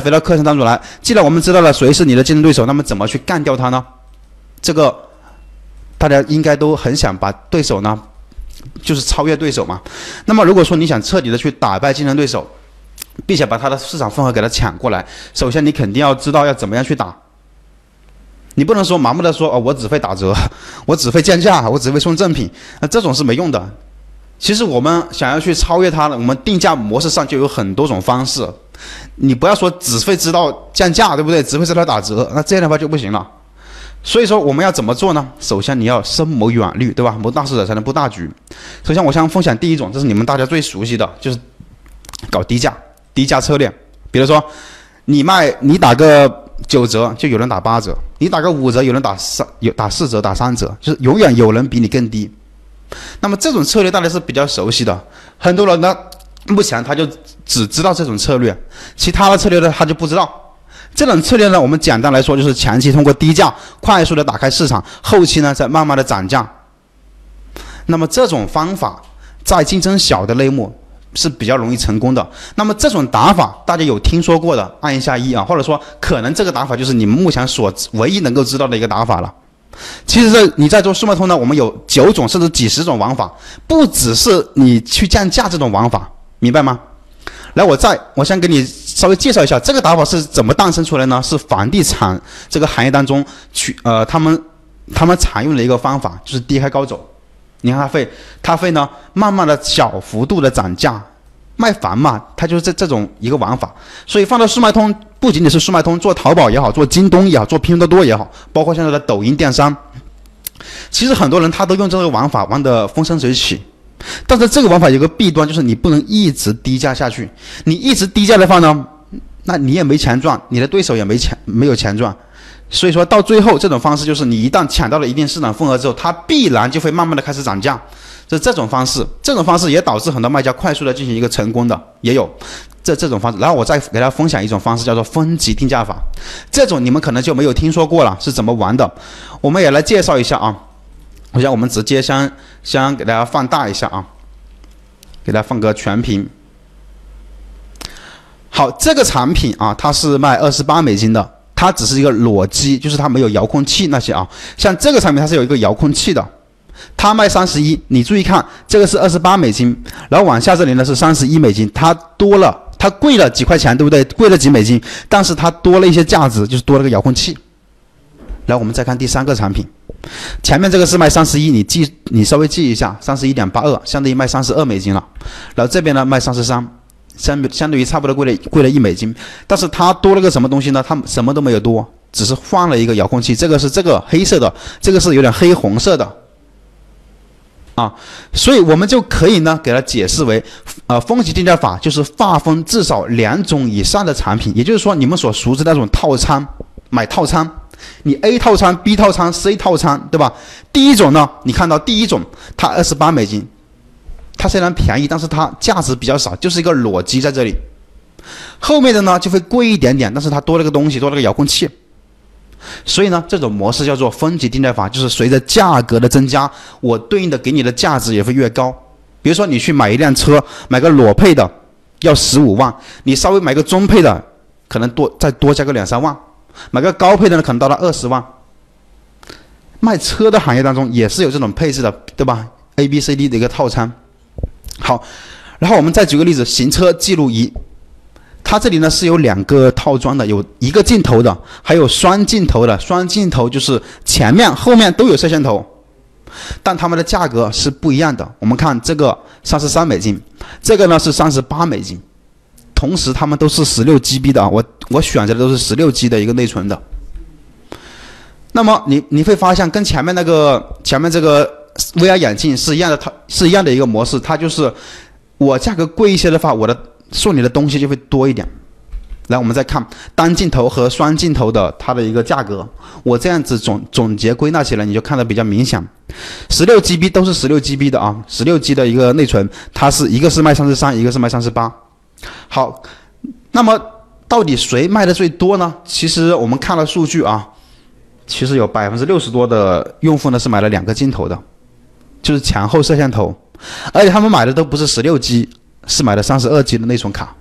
回到课程当中来。既然我们知道了谁是你的竞争对手，那么怎么去干掉他呢？这个大家应该都很想把对手呢，就是超越对手嘛。那么如果说你想彻底的去打败竞争对手，并且把他的市场份额给他抢过来，首先你肯定要知道要怎么样去打。你不能说盲目的说哦，我只会打折，我只会降价，我只会送赠品，那这种是没用的。其实我们想要去超越它呢，我们定价模式上就有很多种方式。你不要说只会知道降价，对不对？只会知道打折，那这样的话就不行了。所以说我们要怎么做呢？首先你要深谋远虑，对吧？谋大事者才能布大局。首先我先分享第一种，这是你们大家最熟悉的，就是搞低价、低价策略。比如说你卖，你打个。九折就有人打八折，你打个五折有人打三有打四折打三折，就是永远有人比你更低。那么这种策略大家是比较熟悉的，很多人呢目前他就只知道这种策略，其他的策略呢他就不知道。这种策略呢，我们简单来说就是前期通过低价快速的打开市场，后期呢再慢慢的涨价。那么这种方法在竞争小的类目。是比较容易成功的。那么这种打法，大家有听说过的，按一下一啊，或者说可能这个打法就是你们目前所唯一能够知道的一个打法了。其实这你在做速卖通呢，我们有九种甚至几十种玩法，不只是你去降价这种玩法，明白吗？来，我再我先给你稍微介绍一下这个打法是怎么诞生出来呢？是房地产这个行业当中去呃他们他们常用的一个方法，就是低开高走。你看它会，它会呢，慢慢的小幅度的涨价，卖房嘛，它就是这这种一个玩法。所以放到速卖通，不仅仅是速卖通，做淘宝也好，做京东也好，做拼多多也好，包括现在的抖音电商，其实很多人他都用这个玩法玩得风生水起。但是这个玩法有个弊端，就是你不能一直低价下去。你一直低价的话呢，那你也没钱赚，你的对手也没钱没有钱赚。所以说到最后，这种方式就是你一旦抢到了一定市场份额之后，它必然就会慢慢的开始涨价。是这种方式，这种方式也导致很多卖家快速的进行一个成功的，也有这这种方式。然后我再给大家分享一种方式，叫做分级定价法。这种你们可能就没有听说过了，是怎么玩的？我们也来介绍一下啊。我想我们直接先先给大家放大一下啊，给大家放个全屏。好，这个产品啊，它是卖二十八美金的。它只是一个裸机，就是它没有遥控器那些啊。像这个产品它是有一个遥控器的，它卖三十一。你注意看，这个是二十八美金，然后往下这里呢是三十一美金，它多了，它贵了几块钱，对不对？贵了几美金，但是它多了一些价值，就是多了个遥控器。来，我们再看第三个产品，前面这个是卖三十一，你记，你稍微记一下，三十一点八二，相当于卖三十二美金了。然后这边呢卖三十三。相相对于差不多贵了贵了一美金，但是它多了个什么东西呢？它什么都没有多，只是换了一个遥控器。这个是这个黑色的，这个是有点黑红色的，啊，所以我们就可以呢给它解释为，呃，分级定价法就是划分至少两种以上的产品，也就是说你们所熟知那种套餐，买套餐，你 A 套餐、B 套餐、C 套餐，对吧？第一种呢，你看到第一种它二十八美金。它虽然便宜，但是它价值比较少，就是一个裸机在这里。后面的呢就会贵一点点，但是它多了个东西，多了个遥控器。所以呢，这种模式叫做分级定价法，就是随着价格的增加，我对应的给你的价值也会越高。比如说你去买一辆车，买个裸配的要十五万，你稍微买个中配的，可能多再多加个两三万，买个高配的呢可能到了二十万。卖车的行业当中也是有这种配置的，对吧？A、B、C、D 的一个套餐。好，然后我们再举个例子，行车记录仪，它这里呢是有两个套装的，有一个镜头的，还有双镜头的。双镜头就是前面、后面都有摄像头，但它们的价格是不一样的。我们看这个三十三美金，这个呢是三十八美金，同时它们都是十六 GB 的啊，我我选择的都是十六 G 的一个内存的。那么你你会发现跟前面那个前面这个。VR 眼镜是一样的，它是一样的一个模式，它就是我价格贵一些的话，我的送你的东西就会多一点。来，我们再看单镜头和双镜头的它的一个价格，我这样子总总结归纳起来，你就看得比较明显。十六 GB 都是十六 GB 的啊，十六 G 的一个内存，它是一个是卖三十三，一个是卖三十八。好，那么到底谁卖的最多呢？其实我们看了数据啊，其实有百分之六十多的用户呢是买了两个镜头的。就是前后摄像头，而且他们买的都不是十六 G，是买的三十二 G 的内存卡。